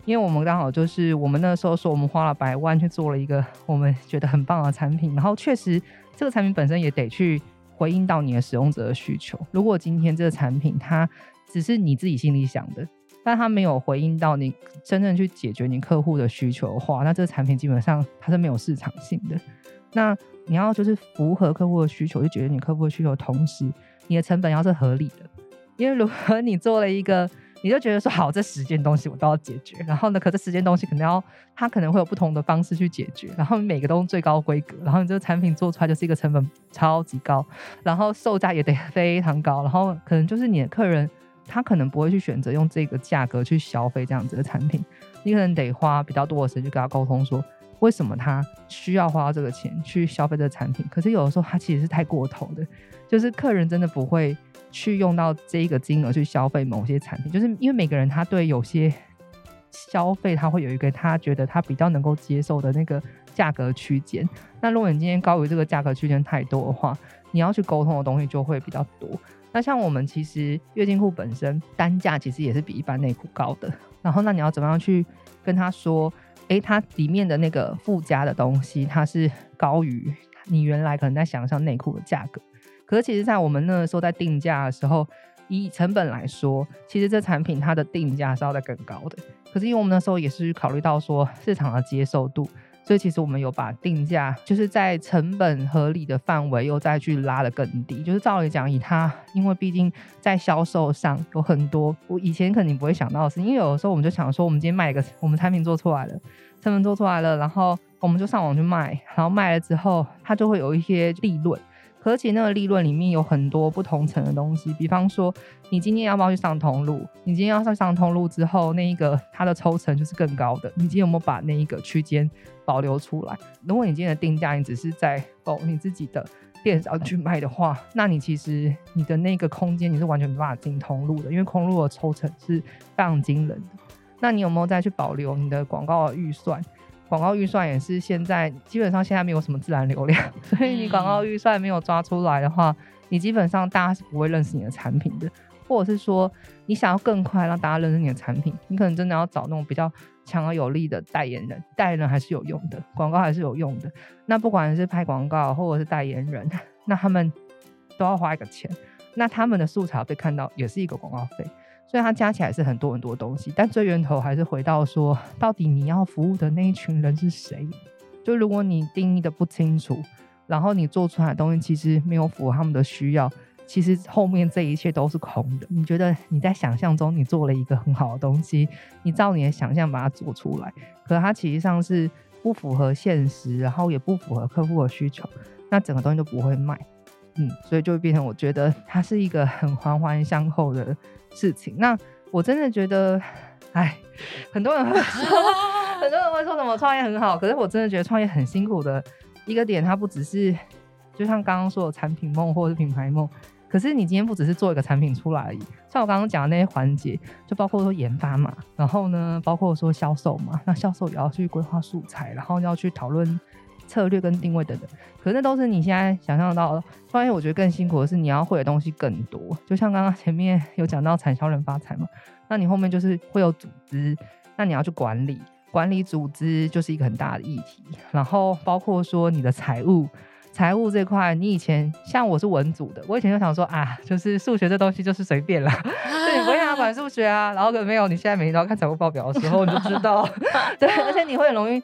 因为我们刚好就是我们那时候说，我们花了百万去做了一个我们觉得很棒的产品，然后确实这个产品本身也得去回应到你的使用者的需求。如果今天这个产品它只是你自己心里想的，但它没有回应到你真正去解决你客户的需求的话，那这个产品基本上它是没有市场性的。<laughs> 那你要就是符合客户的需求，去解决你客户的需求同时，你的成本要是合理的。因为如果你做了一个你就觉得说好，这十件东西我都要解决，然后呢，可这十件东西可能要，它可能会有不同的方式去解决，然后每个都用最高规格，然后你这个产品做出来就是一个成本超级高，然后售价也得非常高，然后可能就是你的客人他可能不会去选择用这个价格去消费这样子的产品，你可能得花比较多的时间去跟他沟通说，为什么他需要花这个钱去消费这个产品，可是有的时候他其实是太过头的，就是客人真的不会。去用到这个金额去消费某些产品，就是因为每个人他对有些消费他会有一个他觉得他比较能够接受的那个价格区间。那如果你今天高于这个价格区间太多的话，你要去沟通的东西就会比较多。那像我们其实月经裤本身单价其实也是比一般内裤高的，然后那你要怎么样去跟他说，诶，它里面的那个附加的东西它是高于你原来可能在想象内裤的价格。可是，其实，在我们那个时候在定价的时候，以成本来说，其实这产品它的定价是要再更高的。可是，因为我们那时候也是考虑到说市场的接受度，所以其实我们有把定价就是在成本合理的范围又再去拉得更低。就是照理讲，以它，因为毕竟在销售上有很多我以前肯定不会想到的事，因为有的时候我们就想说，我们今天卖一个我们产品做出来了，成本做出来了，然后我们就上网去卖，然后卖了之后，它就会有一些利润。可其那个利润里面有很多不同层的东西，比方说你今天要不要去上通路？你今天要上上通路之后，那一个它的抽成就是更高的。你今天有没有把那一个区间保留出来？如果你今天的定价你只是在哦你自己的店上去卖的话，那你其实你的那个空间你是完全没办法进通路的，因为通路的抽成是非常惊人的。那你有没有再去保留你的广告的预算？广告预算也是现在基本上现在没有什么自然流量，<laughs> 所以你广告预算没有抓出来的话，你基本上大家是不会认识你的产品的。或者是说你想要更快让大家认识你的产品，你可能真的要找那种比较强而有力的代言人，<laughs> 代言人还是有用的，广告还是有用的。那不管是拍广告或者是代言人，<laughs> 那他们都要花一个钱，那他们的素材被看到也是一个广告费。所以它加起来是很多很多东西，但最源头还是回到说，到底你要服务的那一群人是谁？就如果你定义的不清楚，然后你做出来的东西其实没有符合他们的需要，其实后面这一切都是空的。你觉得你在想象中你做了一个很好的东西，你照你的想象把它做出来，可它其实上是不符合现实，然后也不符合客户的需求，那整个东西都不会卖。嗯，所以就变成我觉得它是一个很环环相扣的。事情，那我真的觉得，哎，很多人会说，<laughs> 很多人会说什么创业很好，可是我真的觉得创业很辛苦的一个点，它不只是就像刚刚说的产品梦或者是品牌梦，可是你今天不只是做一个产品出来而已，像我刚刚讲的那些环节，就包括说研发嘛，然后呢，包括说销售嘛，那销售也要去规划素材，然后要去讨论。策略跟定位等等，可是那都是你现在想象到的。创业我觉得更辛苦的是你要会的东西更多。就像刚刚前面有讲到产销人发财嘛，那你后面就是会有组织，那你要去管理，管理组织就是一个很大的议题。然后包括说你的财务，财务这块，你以前像我是文组的，我以前就想说啊，就是数学这东西就是随便啦，<laughs> 就你不会想管数学啊。然后可没有，你现在每天都要看财务报表的时候，你就知道，<laughs> <laughs> 对，而且你会很容易。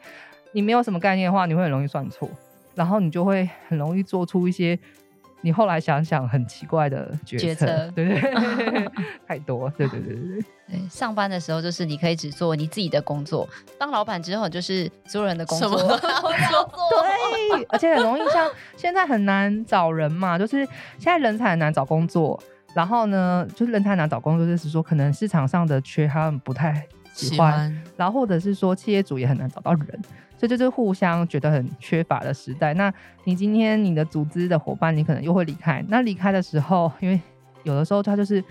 你没有什么概念的话，你会很容易算错，然后你就会很容易做出一些你后来想想很奇怪的决策，对 <laughs> <laughs> 对对，太多，对对对对对。
对，上班的时候就是你可以只做你自己的工作，当老板之后就是所有人的工作，什么 <laughs> 都要做。
对，而且很容易像现在很难找人嘛，就是现在人才很难找工作，然后呢，就是人才很难找工作，就是说可能市场上的缺他们不太喜欢，喜欢然后或者是说企业主也很难找到人。这就是互相觉得很缺乏的时代。那你今天你的组织的伙伴，你可能又会离开。那离开的时候，因为有的时候它就是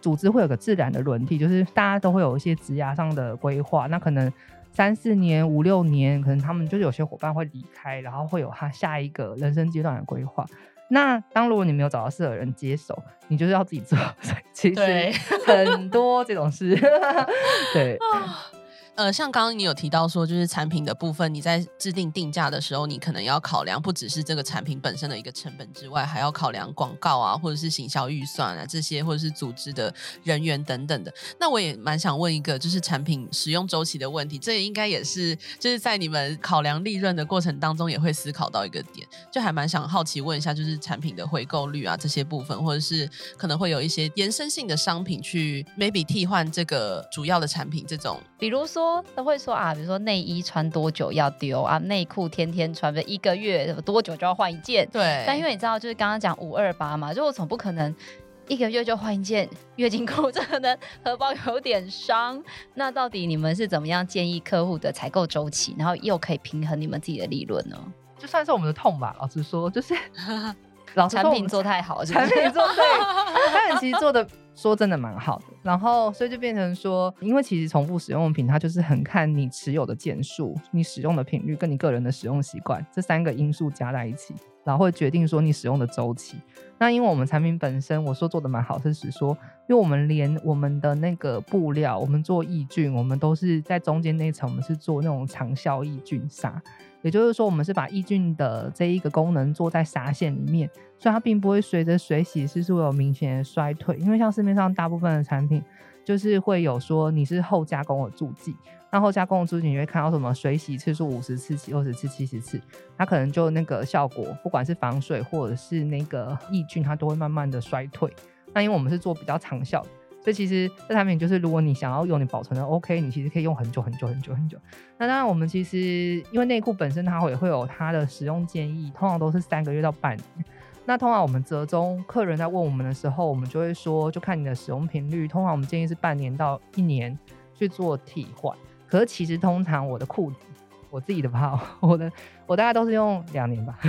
组织会有个自然的轮替，就是大家都会有一些职涯上的规划。那可能三四年、五六年，可能他们就是有些伙伴会离开，然后会有他下一个人生阶段的规划。那当如果你没有找到适合的人接手，你就是要自己做。<laughs> 其实很多这种事，<laughs> 对。<laughs>
呃，像刚刚你有提到说，就是产品的部分，你在制定定价的时候，你可能要考量不只是这个产品本身的一个成本之外，还要考量广告啊，或者是行销预算啊这些，或者是组织的人员等等的。那我也蛮想问一个，就是产品使用周期的问题，这也应该也是就是在你们考量利润的过程当中，也会思考到一个点，就还蛮想好奇问一下，就是产品的回购率啊这些部分，或者是可能会有一些延伸性的商品去 maybe 替换这个主要的产品这种，
比如说。都会说啊，比如说内衣穿多久要丢啊，内裤天天穿，一个月多久就要换一件。
对。
但因为你知道，就是刚刚讲五二八嘛，就我总不可能一个月就换一件月经裤，<laughs> 这可能荷包有点伤。那到底你们是怎么样建议客户的采购周期，然后又可以平衡你们自己的利润呢？
就算是我们的痛吧，老实说，就是 <laughs>
老产品做太好是不是，
产品做对，他们其实做的。说真的蛮好的，然后所以就变成说，因为其实重复使用品，它就是很看你持有的件数、你使用的频率跟你个人的使用习惯这三个因素加在一起，然后会决定说你使用的周期。那因为我们产品本身，我说做的蛮好，是指说，因为我们连我们的那个布料，我们做抑菌，我们都是在中间那层，我们是做那种长效抑菌纱。也就是说，我们是把抑菌的这一个功能做在纱线里面，所以它并不会随着水洗次数有明显的衰退。因为像市面上大部分的产品，就是会有说你是后加工的助剂，那后加工的助剂你会看到什么水洗次数五十次、六十次、七十次，它可能就那个效果，不管是防水或者是那个抑菌，它都会慢慢的衰退。那因为我们是做比较长效的。所以其实这产品就是，如果你想要用，你保存的 OK，你其实可以用很久很久很久很久。那当然，我们其实因为内裤本身它会会有它的使用建议，通常都是三个月到半年。那通常我们折中，客人在问我们的时候，我们就会说，就看你的使用频率。通常我们建议是半年到一年去做替换。可是其实通常我的裤子，我自己的吧，<laughs> 我的我大概都是用两年吧，<laughs>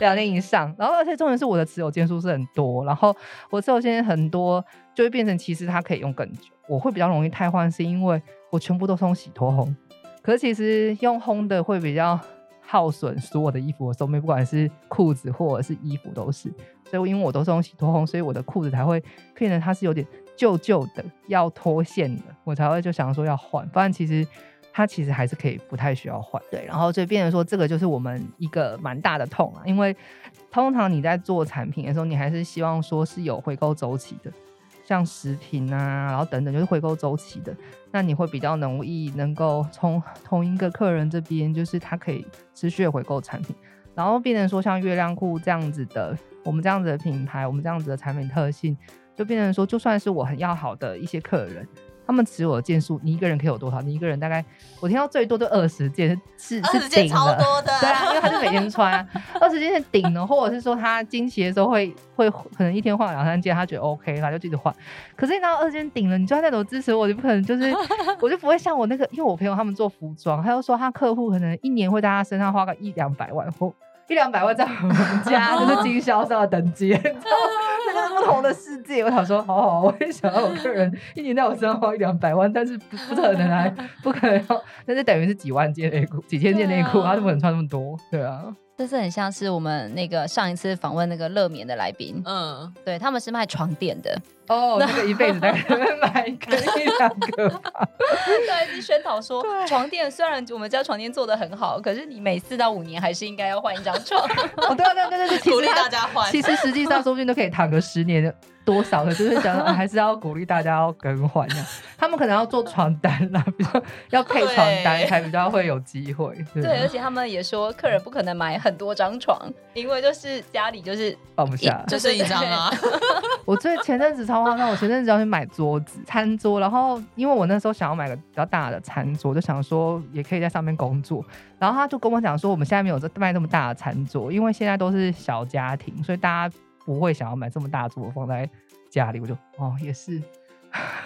两年以上。然后而且重点是我的持有件数是很多，然后我持有件很多，就会变成其实它可以用更久。我会比较容易太换，是因为我全部都是用洗脱烘。可是其实用烘的会比较。耗损所有的衣服的寿命，不管是裤子或者是衣服都是，所以因为我都是用洗脱烘，所以我的裤子才会变成它是有点旧旧的，要脱线的，我才会就想说要换，不然其实它其实还是可以不太需要换。对，然后就变成说这个就是我们一个蛮大的痛啊，因为通常你在做产品的时候，你还是希望说是有回购周期的。像食品啊，然后等等，就是回购周期的，那你会比较容易能够从同一个客人这边，就是他可以持续的回购产品，然后变成说像月亮裤这样子的，我们这样子的品牌，我们这样子的产品特性，就变成说，就算是我很要好的一些客人。他们持有的件数，你一个人可以有多少？你一个人大概，我听到最多就二十件，是是顶的，对啊，因为他就每天穿啊，二十件是顶的，或者是说他经期的时候会会可能一天换两三件，他觉得 OK，他就继续换。可是你拿到二十件顶了，你就算再怎么支持我，就不可能就是，<laughs> 我就不会像我那个，因为我朋友他们做服装，他就说他客户可能一年会在他身上花个一两百万或。一两百万在我们家 <laughs> 就是经销商的等级，这是不同的世界。我想说，好好，我也想要有客人一年在我身上花一两百万，但是不不可能啊，不可能要，但是等于是几万件内裤，几千件内裤，他怎么能穿那么多？对啊。
这是很像是我们那个上一次访问那个乐眠的来宾，嗯，对，他们是卖床垫的
哦，那个一辈子在那边买一个一两个，<laughs>
对，一直宣导说床垫虽然我们家床垫做的很好，可是你每四到五年还是应该要换一张床。<laughs>
哦，对对对对对，<laughs> 鼓励大家换。其实实际上说不定都可以躺个十年的。多少的，<laughs> 就是想还是要鼓励大家要更换呀。<laughs> 他们可能要做床单啦，<laughs> 比较要配床单才比较会有机会。对，
对，而且他们也说，客人不可能买很多张床，因为就是家里就是
放不下，
就是一张啊。
我最前阵子超慌张，我前阵子要去买桌子、餐桌，然后因为我那时候想要买个比较大的餐桌，就想说也可以在上面工作。然后他就跟我讲说，我们现在没有这卖那么大的餐桌，因为现在都是小家庭，所以大家。不会想要买这么大桌放在家里，我就哦也是，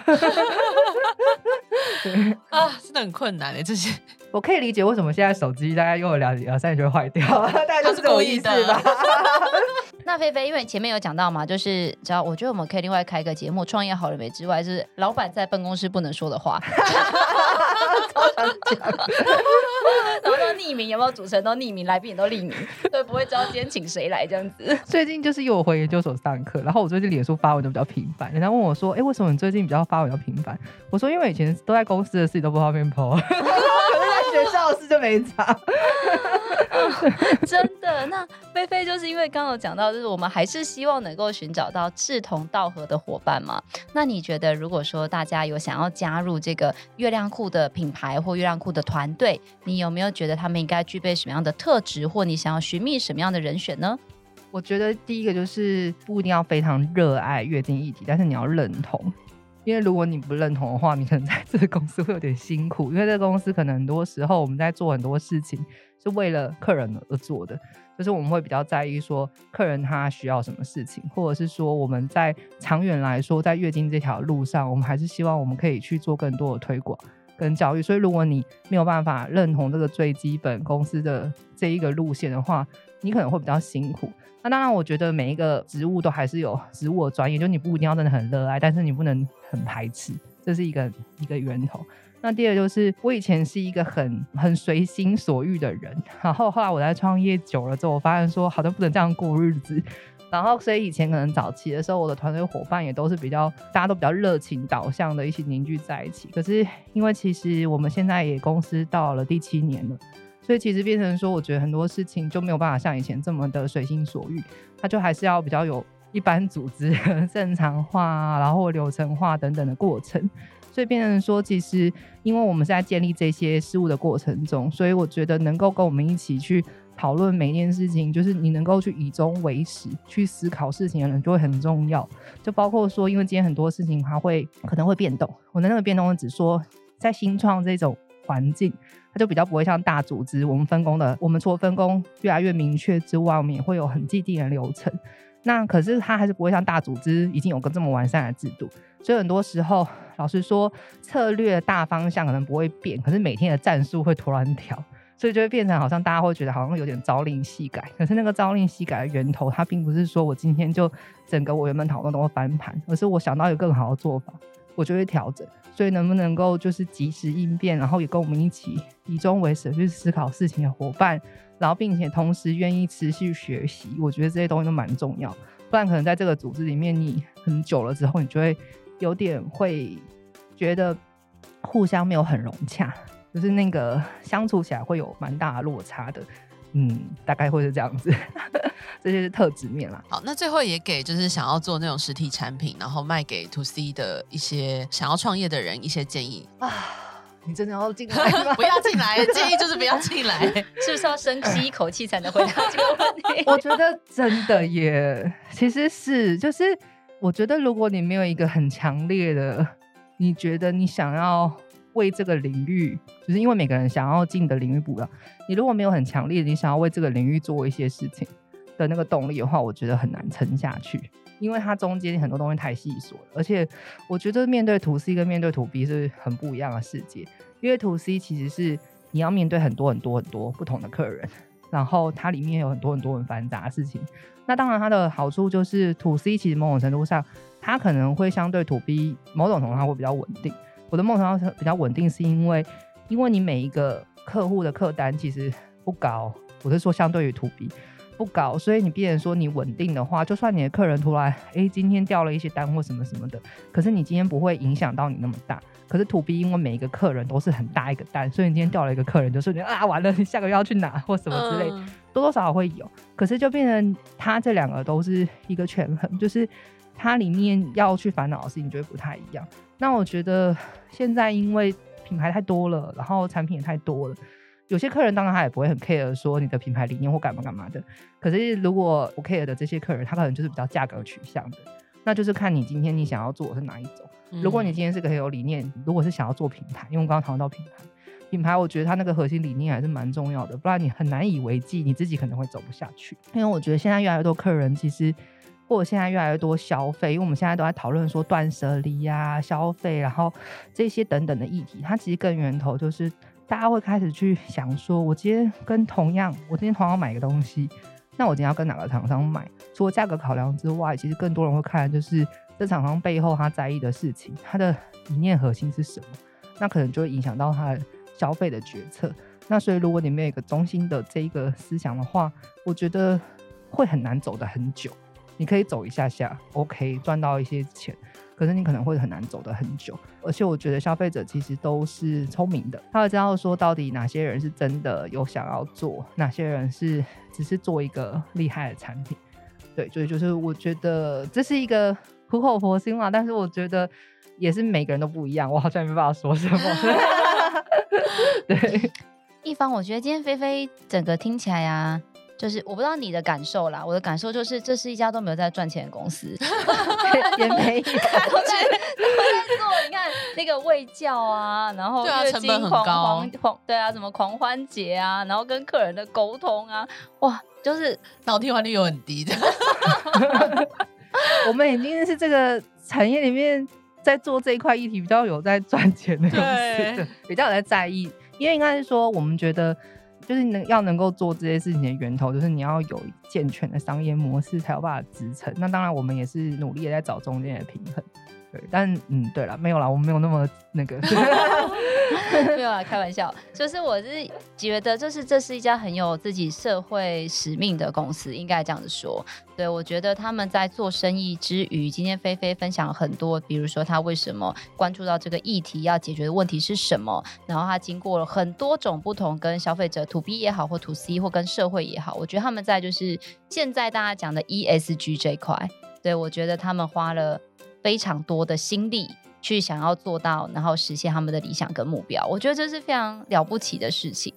<laughs>
对啊，真的很困难哎这些，
我可以理解为什么现在手机大概用了两两三年就会坏掉，大概就是这种意思吧。<laughs>
那菲菲，因为前面有讲到嘛，就是只要我觉得我们可以另外开一个节目，创业好了没之外，就是老板在办公室不能说的话。<laughs> 匿名，有没有主持人都匿名，来宾也都匿名，<laughs> 对，不会知道今天请谁来这样子。
最近就是因为我回研究所上课，然后我最近脸书发文都比较频繁，人家问我说：“哎、欸，为什么你最近比较发文比较频繁？”我说：“因为以前都在公司的事情都不方便 po，可是在学校的事就没差。” <laughs>
真的，那菲菲就是因为刚刚有讲到，就是我们还是希望能够寻找到志同道合的伙伴嘛。那你觉得，如果说大家有想要加入这个月亮裤的品牌或月亮裤的团队，你有没有觉得他们应该具备什么样的特质，或你想要寻觅什么样的人选呢？
我觉得第一个就是不一定要非常热爱月经议题，但是你要认同。因为如果你不认同的话，你可能在这个公司会有点辛苦。因为这个公司可能很多时候我们在做很多事情是为了客人而做的，就是我们会比较在意说客人他需要什么事情，或者是说我们在长远来说，在月经这条路上，我们还是希望我们可以去做更多的推广跟教育。所以如果你没有办法认同这个最基本公司的这一个路线的话，你可能会比较辛苦。那当然，我觉得每一个职务都还是有职务的专业，就你不一定要真的很热爱，但是你不能很排斥，这是一个一个源头。那第二就是，我以前是一个很很随心所欲的人，然后后来我在创业久了之后，我发现说好像不能这样过日子。然后所以以前可能早期的时候，我的团队伙伴也都是比较大家都比较热情导向的，一起凝聚在一起。可是因为其实我们现在也公司到了第七年了。所以其实变成说，我觉得很多事情就没有办法像以前这么的随心所欲，它就还是要比较有一般组织 <laughs> 正常化，然后流程化等等的过程。所以变成说，其实因为我们是在建立这些事物的过程中，所以我觉得能够跟我们一起去讨论每一件事情，就是你能够去以终为始去思考事情的人就会很重要。就包括说，因为今天很多事情它会可能会变动，我的那个变动只说在新创这种。环境，它就比较不会像大组织，我们分工的，我们除了分工越来越明确之外，我们也会有很既定的流程。那可是它还是不会像大组织已经有个这么完善的制度，所以很多时候，老实说，策略大方向可能不会变，可是每天的战术会突然调，所以就会变成好像大家会觉得好像有点朝令夕改。可是那个朝令夕改的源头，它并不是说我今天就整个我原本讨论都会翻盘，而是我想到有更好的做法，我就会调整。所以能不能够就是及时应变，然后也跟我们一起以终为始去思考事情的伙伴。然后，并且同时愿意持续学习，我觉得这些东西都蛮重要。不然，可能在这个组织里面，你很久了之后，你就会有点会觉得互相没有很融洽，就是那个相处起来会有蛮大的落差的。嗯，大概会是这样子。<laughs> 这些是特质面啦。
好，那最后也给就是想要做那种实体产品，然后卖给 To C 的一些想要创业的人一些建议啊。
你真的要进来吗？<laughs>
不要进来，建议就是不要进来。<laughs>
是不是要深吸一口气才能回答这个问题？<laughs>
我觉得真的耶，其实是就是，我觉得如果你没有一个很强烈的，你觉得你想要为这个领域，就是因为每个人想要进的领域不一样，你如果没有很强烈的，你想要为这个领域做一些事情的那个动力的话，我觉得很难撑下去。因为它中间很多东西太细琐了，而且我觉得面对 To C 跟面对 To B 是很不一样的世界。因为 To C 其实是你要面对很多很多很多不同的客人，然后它里面有很多很多很繁杂的事情。那当然它的好处就是 To C 其实某种程度上它可能会相对 To B 某种程度上会比较稳定。我的梦想比较稳定，是因为因为你每一个客户的客单其实不高，我是说相对于 To B。不高，所以你必然说你稳定的话，就算你的客人突然哎、欸、今天掉了一些单或什么什么的，可是你今天不会影响到你那么大。可是 To B 因为每一个客人都是很大一个单，所以你今天掉了一个客人，就瞬间啊完了，你下个月要去哪或什么之类，嗯、多多少少会有。可是就变成他这两个都是一个权衡，就是它里面要去烦恼的事情就会不太一样。那我觉得现在因为品牌太多了，然后产品也太多了。有些客人当然他也不会很 care 说你的品牌理念或干嘛干嘛的，可是如果不 care 的这些客人，他可能就是比较价格取向的，那就是看你今天你想要做的是哪一种。嗯、如果你今天是个很有理念，如果是想要做品牌，因为我刚刚讨论到品牌，品牌我觉得它那个核心理念还是蛮重要的，不然你很难以为继，你自己可能会走不下去。因为我觉得现在越来越多客人其实，或者现在越来越多消费，因为我们现在都在讨论说断舍离呀、消费，然后这些等等的议题，它其实更源头就是。大家会开始去想说，我今天跟同样，我今天同样买一个东西，那我今天要跟哪个厂商买？除了价格考量之外，其实更多人会看就是这厂商背后他在意的事情，他的理念核心是什么？那可能就会影响到他的消费的决策。那所以，如果你没有一个中心的这一个思想的话，我觉得会很难走得很久。你可以走一下下，OK，赚到一些钱。可是你可能会很难走得很久，而且我觉得消费者其实都是聪明的，他会知道说到底哪些人是真的有想要做，哪些人是只是做一个厉害的产品。对，所以就是我觉得这是一个苦口婆心嘛，但是我觉得也是每个人都不一样，我好像没办法说什么。对，<laughs> <laughs>
一方，我觉得今天菲菲整个听起来呀、啊。就是我不知道你的感受啦，我的感受就是这是一家都没有在赚钱的公司，<laughs>
也没有 <laughs> 都在
做。你看那个卫教啊，然后月经狂狂狂，对啊，什么狂欢节啊，然后跟客人的沟通啊，哇，就是
脑替换率又很低的。<laughs>
我们已经是这个产业里面在做这一块议题比较有在赚钱的公司，对，比较有在在意，因为应该是说我们觉得。就是能要能够做这些事情的源头，就是你要有健全的商业模式才有办法支撑。那当然，我们也是努力的在找中间的平衡。对，但嗯，对了，没有啦，我们没有那么那个，<laughs> <laughs>
没有啊，开玩笑。就是我是觉得，就是这是一家很有自己社会使命的公司，应该这样子说。对，我觉得他们在做生意之余，今天菲菲分享很多，比如说他为什么关注到这个议题，要解决的问题是什么，然后他经过了很多种不同跟消费者 To B 也好，或 To C 或跟社会也好，我觉得他们在就是现在大家讲的 ESG 这一块，对，我觉得他们花了。非常多的心力去想要做到，然后实现他们的理想跟目标，我觉得这是非常了不起的事情，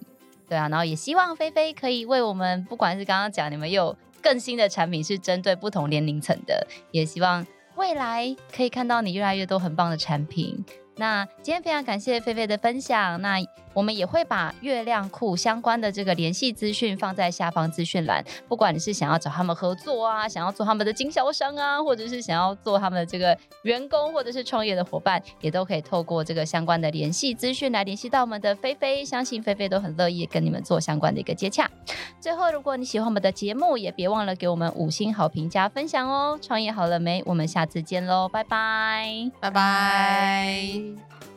对啊，然后也希望菲菲可以为我们，不管是刚刚讲你们有更新的产品是针对不同年龄层的，也希望未来可以看到你越来越多很棒的产品，那今天非常感谢菲菲的分享，那我们也会把月亮裤相关的这个联系资讯放在下方资讯栏。不管你是想要找他们合作啊，想要做他们的经销商啊，或者是想要做他们的这个员工或者是创业的伙伴，也都可以透过这个相关的联系资讯来联系到我们的菲菲。相信菲菲都很乐意跟你们做相关的一个接洽。最后，如果你喜欢我们的节目，也别忘了给我们五星好评加分享哦。创业好了没？我们下次见喽，拜拜，
拜拜。Bye.